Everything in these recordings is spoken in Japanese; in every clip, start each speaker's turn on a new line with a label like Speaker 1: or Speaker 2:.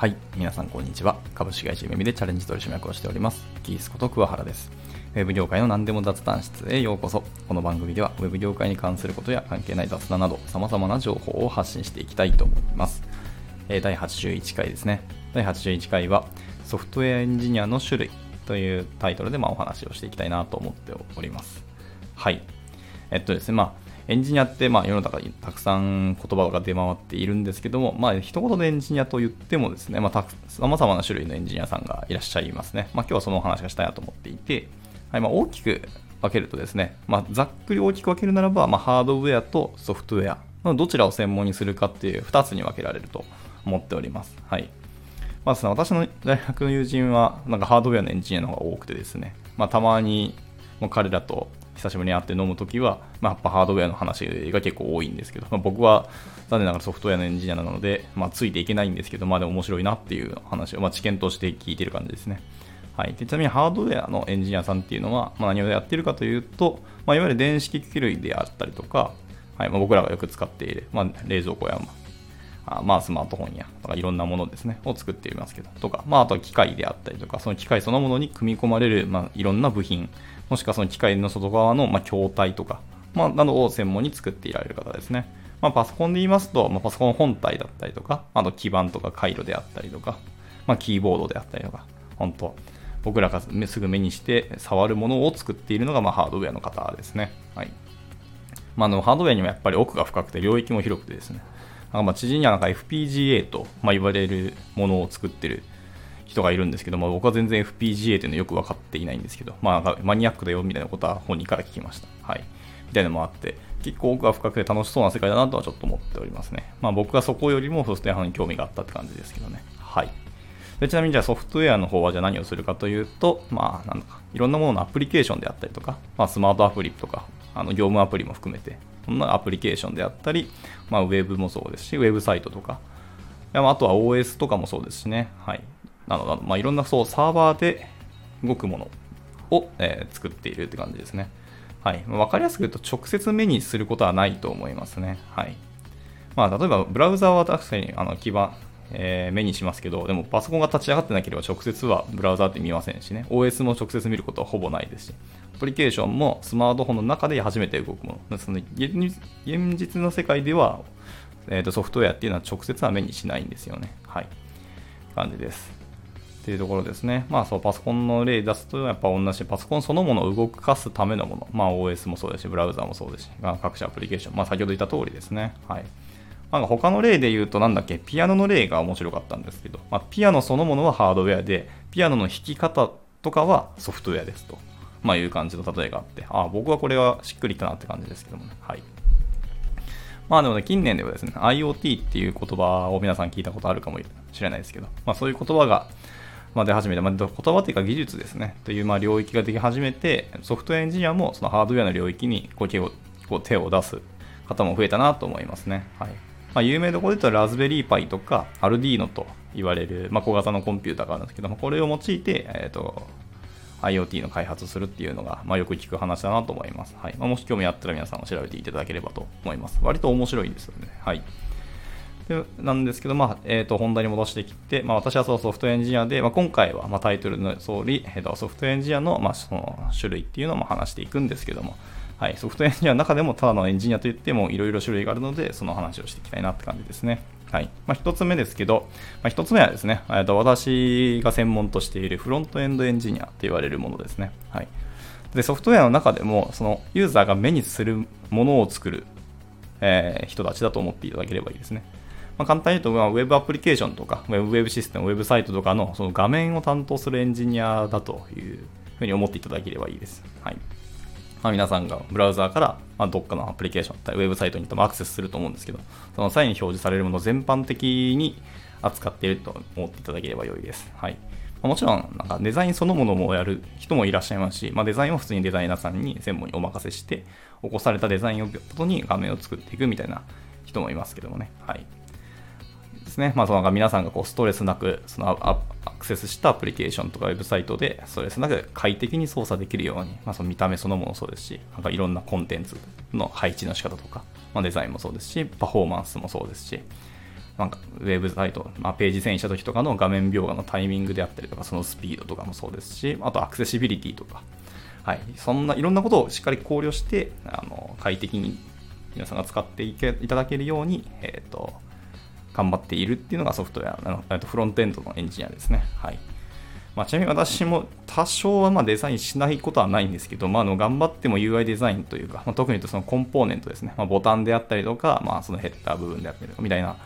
Speaker 1: はい、皆さんこんにちは。株式会社めみでチャレンジ取締役をしております。キースこと桑原です。ウェブ業界の何でも雑談室へようこそ。この番組ではウェブ業界に関することや関係ない雑談など様々な情報を発信していきたいと思います。え第81回ですね。第81回はソフトウェアエンジニアの種類というタイトルでまお話をしていきたいなと思っております。はい。えっとですね、まあ、エンジニアって、まあ、世の中にたくさん言葉が出回っているんですけども、まあ、一言でエンジニアと言ってもですね、まあ、たく様々な種類のエンジニアさんがいらっしゃいますね。まあ、今日はそのお話がしたいなと思っていて、はいまあ、大きく分けるとですね、まあ、ざっくり大きく分けるならば、まあ、ハードウェアとソフトウェアのどちらを専門にするかっていう2つに分けられると思っております。はい。まあ、私の大学の友人は、なんかハードウェアのエンジニアの方が多くてですね、まあ、たまにもう彼らと久しぶりに会って飲むときは、まあ、やっぱハードウェアの話が結構多いんですけど、まあ、僕は残念ながらソフトウェアのエンジニアなので、まあ、ついていけないんですけど、まあでも面白いなっていう話を、まあ、知見として聞いてる感じですね。はい、でちなみにハードウェアのエンジニアさんっていうのは、まあ、何をやってるかというと、まあ、いわゆる電子機器類であったりとか、はいまあ、僕らがよく使っている、まあ、冷蔵庫や、あまあ、スマートフォンやとかいろんなものですね、を作っていますけど、とか、まあ、あとは機械であったりとか、その機械そのものに組み込まれる、まあ、いろんな部品、もしくはその機械の外側の、ま、筐体とか、まあ、などを専門に作っていられる方ですね。まあ、パソコンで言いますと、まあ、パソコン本体だったりとか、あと基板とか回路であったりとか、まあ、キーボードであったりとか、本当僕らがすぐ目にして触るものを作っているのが、ま、ハードウェアの方ですね。はい。まあ、のハードウェアにもやっぱり奥が深くて領域も広くてですね、なんかま知人にはなんか FPGA と、まあ、言われるものを作ってる人がいるんですけど、まあ、僕は全然 FPGA というのよく分かっていないんですけど、まあ、マニアックだよみたいなことは本人から聞きました。はい。みたいなのもあって、結構奥が深くて楽しそうな世界だなとはちょっと思っておりますね。まあ僕はそこよりもソフトウェアに興味があったって感じですけどね。はい。でちなみにじゃあソフトウェアの方はじゃあ何をするかというと、まあなんだか、いろんなもののアプリケーションであったりとか、まあスマートアプリとか、あの業務アプリも含めて、そんなアプリケーションであったり、まあウェブもそうですし、ウェブサイトとか、あとは OS とかもそうですしね。はい。なので、まあいろんなそうサーバーで動くものを、えー作っているって感じですね。はい。わかりやすく言うと直接目にすることはないと思いますね。はい。まあ例えばブラウザは確かにあの基盤、えー目にしますけど、でもパソコンが立ち上がってなければ直接はブラウザって見ませんしね、OS も直接見ることはほぼないですし、アプリケーションもスマートフォンの中で初めて動くもの。その現実の世界では、えーとソフトウェアっていうのは直接は目にしないんですよね。はい。感じです。っていうところですね。まあそう、パソコンの例出すと、やっぱ同じパソコンそのものを動かすためのもの。まあ OS もそうですし、ブラウザもそうですし、各種アプリケーション。まあ先ほど言った通りですね。はい。なんか他の例で言うと、なんだっけ、ピアノの例が面白かったんですけど、まあ、ピアノそのものはハードウェアで、ピアノの弾き方とかはソフトウェアですと、まあ、いう感じの例えがあって、ああ、僕はこれはしっくりきたなって感じですけどもね。はい。まあでもね、近年ではですね、IoT っていう言葉を皆さん聞いたことあるかもしれないですけど、まあそういう言葉が、まあ、出始めて、まあ、言葉っていうか技術ですね、というまあ領域ができ始めて、ソフトウェアエンジニアもそのハードウェアの領域にこう手を手を出す方も増えたなと思いますね。はい。まあ、有名どころで言うとラズベリーパイとか、アルディーノと言われる、まあ、小型のコンピューターがあるんですけども、これを用いて、えっ、と、IoT の開発するっていうのが、まあ、よく聞く話だなと思います。はいまあ、もし興味あったら皆さんも調べていただければと思います。割と面白いんですよね。はい。なんですけど、まあえー、と本題に戻してきて、まあ、私はそうソフトエンジニアで、まあ、今回は、まあ、タイトルの通り、えー、とソフトエンジニアの,、まあその種類っていうのをまあ話していくんですけども、はい、ソフトエンジニアの中でもただのエンジニアといってもいろいろ種類があるので、その話をしていきたいなって感じですね。はいまあ、1つ目ですけど、まあ、1つ目はですね、えーと私が専門としているフロントエンドエンジニアと言われるものですね。はい、でソフトウェアの中でも、そのユーザーが目にするものを作る、えー人たちだと思っていただければいいですね。まあ、簡単に言うと、まあ、ウェブアプリケーションとか、ウェブシステム、ウェブサイトとかのその画面を担当するエンジニアだというふうに思っていただければいいです。はいまあ、皆さんがブラウザーから、ま、どっかのアプリケーション、ウェブサイトに多分アクセスすると思うんですけど、その際に表示されるもの全般的に扱っていると思っていただければ良いです。はいまもちろん、なんかデザインそのものもやる人もいらっしゃいますし、まあ、デザインは普通にデザイナーさんに専門にお任せして、起こされたデザインをもとに画面を作っていくみたいな人もいますけどもね。はい。ですね。まあ、そのなんか皆さんがこうストレスなく、そのアクセスしたアプリケーションとかウェブサイトでストレスなく快適に操作できるように、まあ、その見た目そのものそうですし、なんかいろんなコンテンツの配置の仕方とか、まあ、デザインもそうですし、パフォーマンスもそうですし、なんかウェブサイト、まあ、ページ遷移した時とかの画面描画のタイミングであったりとか、そのスピードとかもそうですし、あとアクセシビリティとか、はい、そんないろんなことをしっかり考慮して、あの快適に皆さんが使っていけいただけるように、えっ、ー、と、頑張っているっていうのがソフトウェア、あのフロントエンドのエンジニアですね。はい。まあ、ちなみに私も多少はまデザインしないことはないんですけど、まあ、の頑張っても UI デザインというか、まあ、特に言うとそのコンポーネントですね、ま、ボタンであったりとか、まあ、そのヘッダー部分であったりとかみたいな、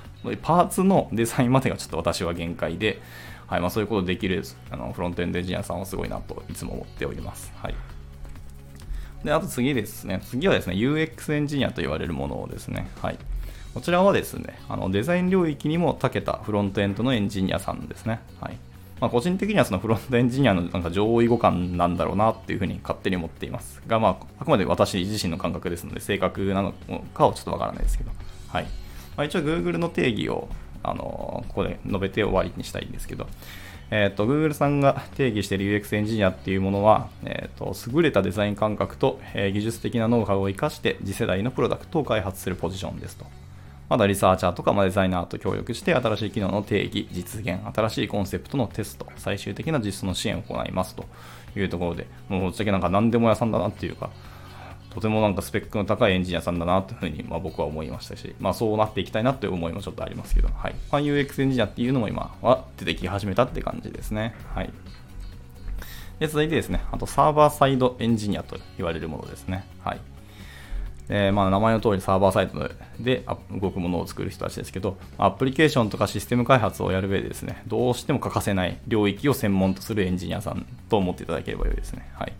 Speaker 1: パーツのデザインまでがちょっと私は限界で、はいま、そういうことできるあのフロントエンドエンジニアさんはすごいなといつも思っております。はいで、あと次ですね。次はですね、UX エンジニアと言われるものをですね。はい。こちらはですね、あのデザイン領域にも長けたフロントエンドのエンジニアさんですね。はい。まあ、個人的にはそのフロントエンジニアのなんか上位互換なんだろうなっていうふうに勝手に思っていますが、まあ、あくまで私自身の感覚ですので、正確なのかはちょっとわからないですけど、はい。まあ、一応 Google の定義を、あのここで述べて終わりにしたいんですけど、え、ー、と、Google さんが定義している UX エンジニアっていうものは、えっ、ー、と、優れたデザイン感覚と、え、技術的なノウハウを生かして次世代のプロダクトを開発するポジションですと。まだリサーチャーとか、デザイナーと協力して新しい機能の定義、実現、新しいコンセプトのテスト、最終的な実装の支援を行いますというところで、もうぶっちゃけなんか何でも屋さんだなっていうか、とてもなんかスペックの高いエンジニアさんだなというふうにま僕は思いましたし、まあ、そうなっていきたいなという思いもちょっとありますけど、はい。まあ、UX エンジニアっていうのも今は出てき始めたって感じですね。はい。で続いてですね、あとサーバーサイドエンジニアと言われるものですね。はい。えー、まあ名前の通りサーバーサイトで動くものを作る人たちですけど、アプリケーションとかシステム開発をやる上でですね、どうしても欠かせない領域を専門とするエンジニアさんと思っていただければよいですね。はい。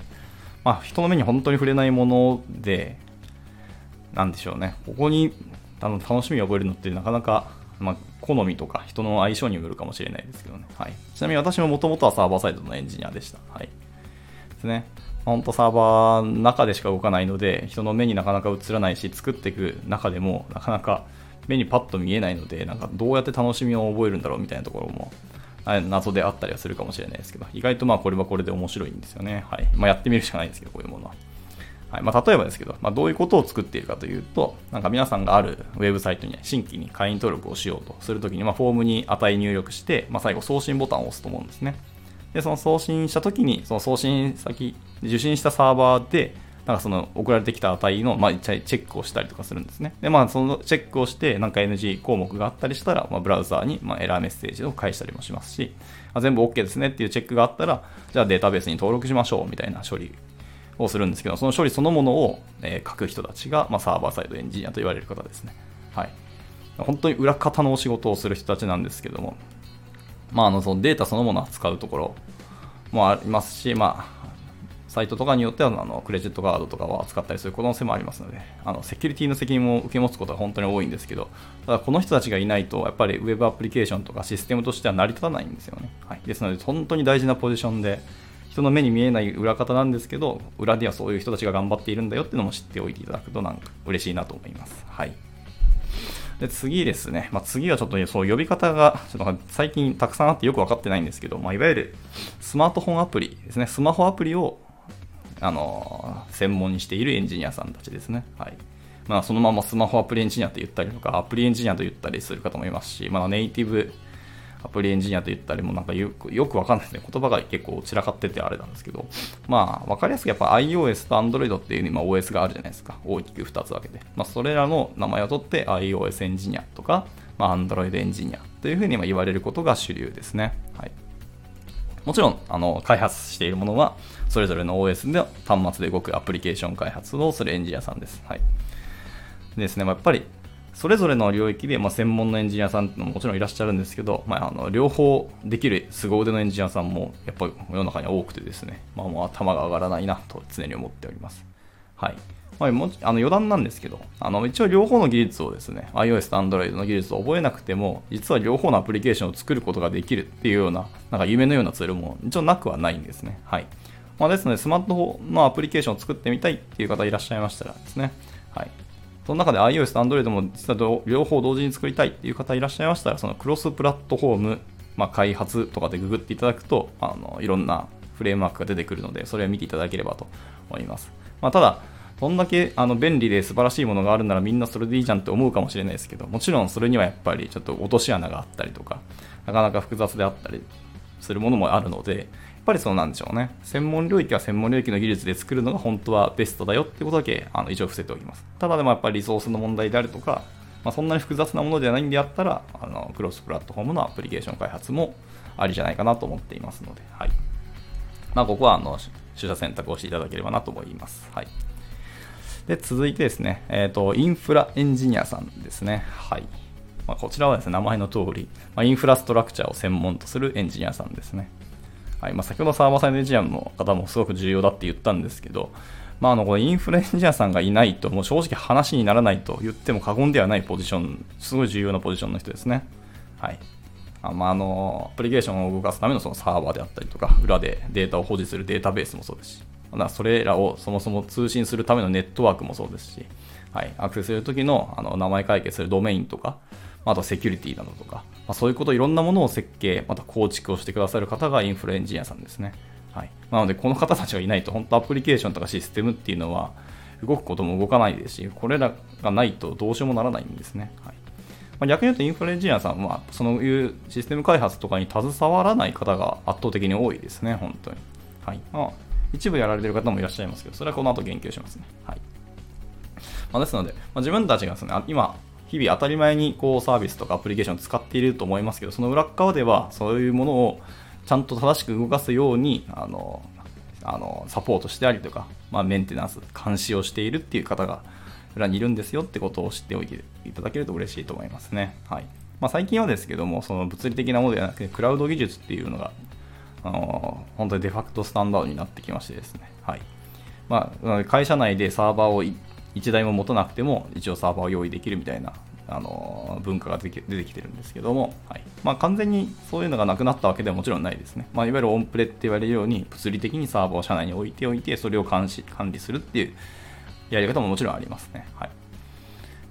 Speaker 1: まあ、人の目に本当に触れないもので、なんでしょうね、ここに楽しみを覚えるのってなかなか、まあ、好みとか人の相性によるかもしれないですけどね。はい、ちなみに私ももともとはサーバーサイドのエンジニアでした。はい。ですね。本当サーバーの中でしか動かないので、人の目になかなか映らないし、作っていく中でもなかなか目にパッと見えないので、なんかどうやって楽しみを覚えるんだろうみたいなところも謎であったりはするかもしれないですけど、意外とまあこれはこれで面白いんですよね。はい。まあ、やってみるしかないんですけど、こういうものは。はいまあ、例えばですけど、まあ、どういうことを作っているかというと、なんか皆さんがあるウェブサイトに新規に会員登録をしようとするときに、ま、フォームに値入力して、ま、最後送信ボタンを押すと思うんですね。で、その送信したときに、その送信先、受信したサーバーで、なんかその送られてきた値の、まあ、チェックをしたりとかするんですね。で、まあ、そのチェックをして、なんか NG 項目があったりしたら、まあ、ブラウザーに、まあ、エラーメッセージを返したりもしますし、あ、全部 OK ですねっていうチェックがあったら、じゃあデータベースに登録しましょうみたいな処理をするんですけど、その処理そのものを、え、書く人たちが、まあ、サーバーサイドエンジニアと言われる方ですね。はい。本当に裏方のお仕事をする人たちなんですけども、まあ、あのそのデータそのものを扱うところもありますし、まあ、サイトとかによってはあのクレジットカードとかを扱ったりする可能性もありますので、あのセキュリティの責任も受け持つことが本当に多いんですけど、ただこの人たちがいないと、やっぱり Web アプリケーションとかシステムとしては成り立たないんですよね。はい、ですので、本当に大事なポジションで、人の目に見えない裏方なんですけど、裏ではそういう人たちが頑張っているんだよっていうのも知っておいていただくとなんか嬉しいなと思います。はい。で次ですね、まあ、次はちょっとそう呼び方がちょっと最近たくさんあってよく分かってないんですけど、まあ、いわゆるスマートフォンアプリですね、スマホアプリをあの専門にしているエンジニアさんたちですね。はい。まあ、そのままスマホアプリエンジニアと言ったりとか、アプリエンジニアと言ったりする方もいますし、まあ、ネイティブアプリエンジニアと言ったりもなんかよくわかんないですね。言葉が結構散らかっててあれなんですけど、まあ、わかりやすくやっぱ iOS と Android っていうに OS があるじゃないですか。大きく2つ分けて。まあ、それらの名前を取って iOS エンジニアとか、まあ、Android エンジニアというふうに言われることが主流ですね。はい。もちろん、あの、開発しているものは、それぞれの OS で端末で動くアプリケーション開発をするエンジニアさんです。はい。でですね、まあ、やっぱり、それぞれの領域で、まあ、専門のエンジニアさんももちろんいらっしゃるんですけど、まあ、あの両方できる凄腕のエンジニアさんもやっぱり世の中には多くてですね、まあ、もう頭が上がらないなと常に思っております。はい。まあ、もあの余談なんですけど、あの一応両方の技術をですね、iOS と Android の技術を覚えなくても、実は両方のアプリケーションを作ることができるっていうような、なんか夢のようなツールも一応なくはないんですね。はい。まあ、ですので、スマートフォンのアプリケーションを作ってみたいっていう方いらっしゃいましたらですね、はい。その中で iOS と Android も実は両方同時に作りたいっていう方いらっしゃいましたら、そのクロスプラットフォーム、まあ、開発とかでググっていただくと、あのいろんなフレームワークが出てくるので、それを見ていただければと思います。まあ、ただ、そんだけあの便利で素晴らしいものがあるならみんなそれでいいじゃんって思うかもしれないですけど、もちろんそれにはやっぱりちょっと落とし穴があったりとか、なかなか複雑であったりするものもあるので、ぱりそうなんでしょうね。専門領域は専門領域の技術で作るのが本当はベストだよってことだけあの一応伏せておきます。ただでもやっぱりリソースの問題であるとか、まあ、そんなに複雑なものではないんであったら、あのクロスプラットフォームのアプリケーション開発もありじゃないかなと思っていますので、はい。まあ、ここはあの取捨選択をしていただければなと思います。はい。で、続いてですね、えっ、ー、と、インフラエンジニアさんですね。はい。まあ、こちらはですね、名前の通り、まあ、インフラストラクチャーを専門とするエンジニアさんですね。はいまあ、先ほどサーバーサイドエンジニアの方もすごく重要だって言ったんですけど、まあ、あのこのインフラエンジニアさんがいないと、もう正直話にならないと言っても過言ではないポジション、すごい重要なポジションの人ですね。はい。あまあ、あのアプリケーションを動かすためのそのサーバーであったりとか、裏でデータを保持するデータベースもそうですし、まあそれらをそもそも通信するためのネットワークもそうですし、はい、アクセスするときのあの名前解決するドメインとか、あとセキュリティなどとか、まあ、そういうこと、いろんなものを設計、また構築をしてくださる方がインフルエンジニアさんですね。はい、なので、この方たちがいないと、本当アプリケーションとかシステムっていうのは、動くことも動かないですし、これらがないとどうしようもならないんですね。はいま、逆に言うと、インフルエンジニアさんは、そのいうシステム開発とかに携わらない方が圧倒的に多いですね、本当に。はいまあ、一部やられてる方もいらっしゃいますけど、それはこの後言及しますね。はいまあ、ですので、まあ、自分たちがですね、今、日々当たり前にこうサービスとかアプリケーションを使っていると思いますけど、その裏側ではそういうものをちゃんと正しく動かすように、あの、あのサポートしてありとか、まあ、メンテナンス、監視をしているっていう方が裏にいるんですよってことを知っておいていただけると嬉しいと思いますね。はいまあ、最近はですけども、その物理的なものではなくて、クラウド技術っていうのが、あの本当にデファクトスタンダードになってきましてですね。はいまあ、会社内でサーバーを1台も持たなくても、一応サーバーを用意できるみたいなあの文化が出てきてるんですけども、はいまあ、完全にそういうのがなくなったわけではもちろんないですね。まあ、いわゆるオンプレって言われるように、物理的にサーバーを社内に置いておいて、それを監視管理するっていうやり方ももちろんありますね。はい、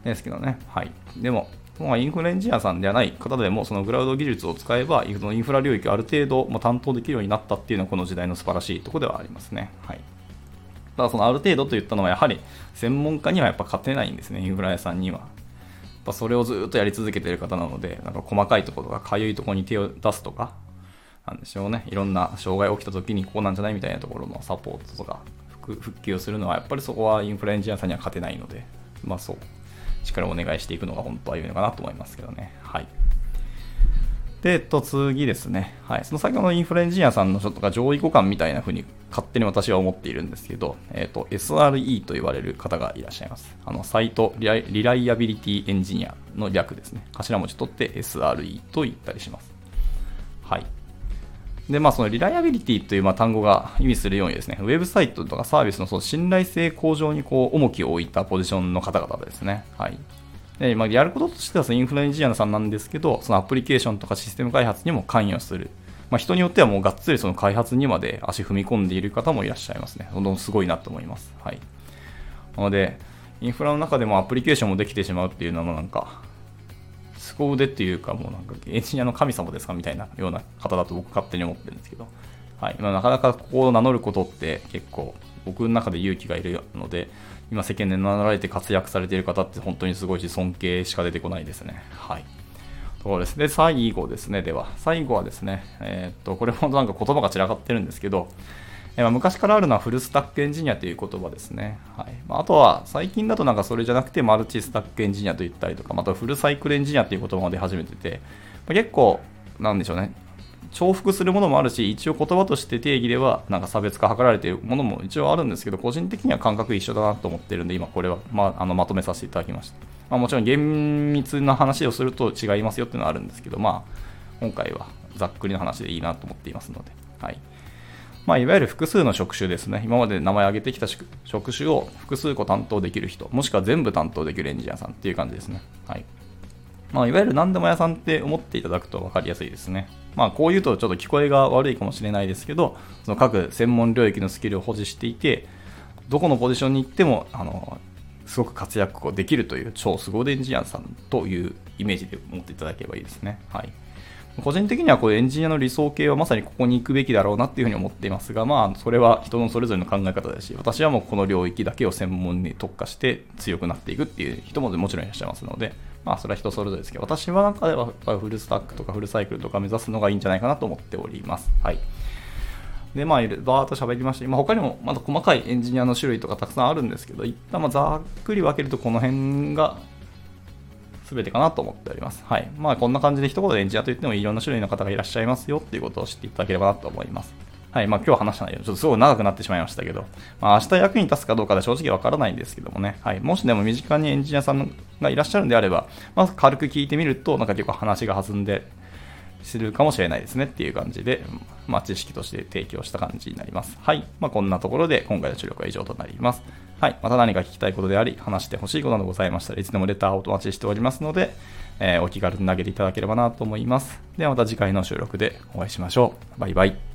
Speaker 1: ですけどね、はい、でも、まあ、インフルエンジニアさんではない方でも、そのクラウド技術を使えば、インフラ領域をある程度、ま担当できるようになったっていうのは、この時代の素晴らしいところではありますね。はいただそのある程度と言ったのはやはり専門家にはやっぱ勝てないんですね、インフラ屋さんには。ぱそれをずっとやり続けてる方なので、なんか細かいところとか、かゆいところに手を出すとか、なんでしょうね、いろんな障害起きた時にこうなんじゃないみたいなところのサポートとか、復旧をするのは、やっぱりそこはインフラエンジニアさんには勝てないので、まあそう、力をお願いしていくのが本当はいいのかなと思いますけどね。はい。で、えっと、次ですね。はい。その先ほどのインフラエンジニアさんのちょっと上位互換みたいな風に勝手に私は思っているんですけど、えっと、SRE と言われる方がいらっしゃいます。あの、 Site Reli Reliability Engineer の略ですね。頭文字取って SRE と言ったりします。はい。で、まあ、そのリライアビリティというまあ単語が意味するようにですね、ウェブサイトとかサービスのその信頼性向上にこう重きを置いたポジションの方々ですね。はい。で、まあ、やることとしてはそのインフルエンジニアさんなんですけど、そのアプリケーションとかシステム開発にも関与する。まあ、人によってはもうがっつりその開発にまで足踏み込んでいる方もいらっしゃいますね。どんどんすごいなと思います。はい。なので、インフラの中でもアプリケーションもできてしまうっていうのはなんか、凄腕っていうかもうなんかエンジニアの神様ですかみたいなような方だと僕勝手に思ってるんですけど、はい。まあ、なかなかここを名乗ることって結構僕の中で勇気がいるので、今世間で名乗られて活躍されている方って本当にすごいし、尊敬しか出てこないですね。はい。ところです。で、最後ですね。では、最後はですね、えー、っと、これもなんか言葉が散らかってるんですけど、えー、昔からあるのはフルスタックエンジニアという言葉ですね。はい。まあ、とは、最近だとなんかそれじゃなくて、マルチスタックエンジニアと言ったりとか、またフルサイクルエンジニアという言葉が出始めてて、まあ、結構、なんでしょうね。重複するものもあるし、一応言葉として定義ではなんか差別化図られているものも一応あるんですけど、個人的には感覚一緒だなと思ってるんで、今これはまあ、あのまとめさせていただきました。まあ、もちろん厳密な話をすると違いますよっていうのはあるんですけど、まあ、今回はざっくりの話でいいなと思っていますので、はい。まあ、いわゆる複数の職種ですね。今まで名前挙げてきた職種を複数個担当できる人、もしくは全部担当できるエンジニアさんっていう感じですね。はい。まあ、いわゆる何でも屋さんって思っていただくと分かりやすいですね。まあ、こう言うとちょっと聞こえが悪いかもしれないですけど、その各専門領域のスキルを保持していて、どこのポジションに行っても、あの、すごく活躍できるという超凄腕エンジニアさんというイメージで持っていただければいいですね。はい。個人的にはこうエンジニアの理想形はまさにここに行くべきだろうなっていうふうに思っていますが、まあ、それは人のそれぞれの考え方ですし、私はもうこの領域だけを専門に特化して強くなっていくっていう人ももちろんいらっしゃいますので、まあ、それは人それぞれですけど、私は中ではフルスタックとかフルサイクルとか目指すのがいいんじゃないかなと思っております。はい。で、まあ、バーっと喋りました。まあ、他にもまだ細かいエンジニアの種類とかたくさんあるんですけど、一旦まざっくり分けるとこの辺が全てかなと思っております。はい。まあ、こんな感じで一言でエンジニアと言ってもいろんな種類の方がいらっしゃいますよっていうことを知っていただければなと思います。はい。まあ、今日話した内容、ちょっとすごい長くなってしまいましたけど、まあ、明日役に立つかどうかで正直わからないんですけどもね。はい。もしでも身近にエンジニアさんがいらっしゃるんであれば、まず軽く聞いてみると、なんか結構話が弾んでするかもしれないですねっていう感じで、まあ、知識として提供した感じになります。はい。まあ、こんなところで今回の注力は以上となります。はい。また何か聞きたいことであり、話してほしいことなどございましたらいつでもレターをお待ちしておりますので、えー、お気軽に投げていただければなと思います。ではまた次回の収録でお会いしましょう。バイバイ。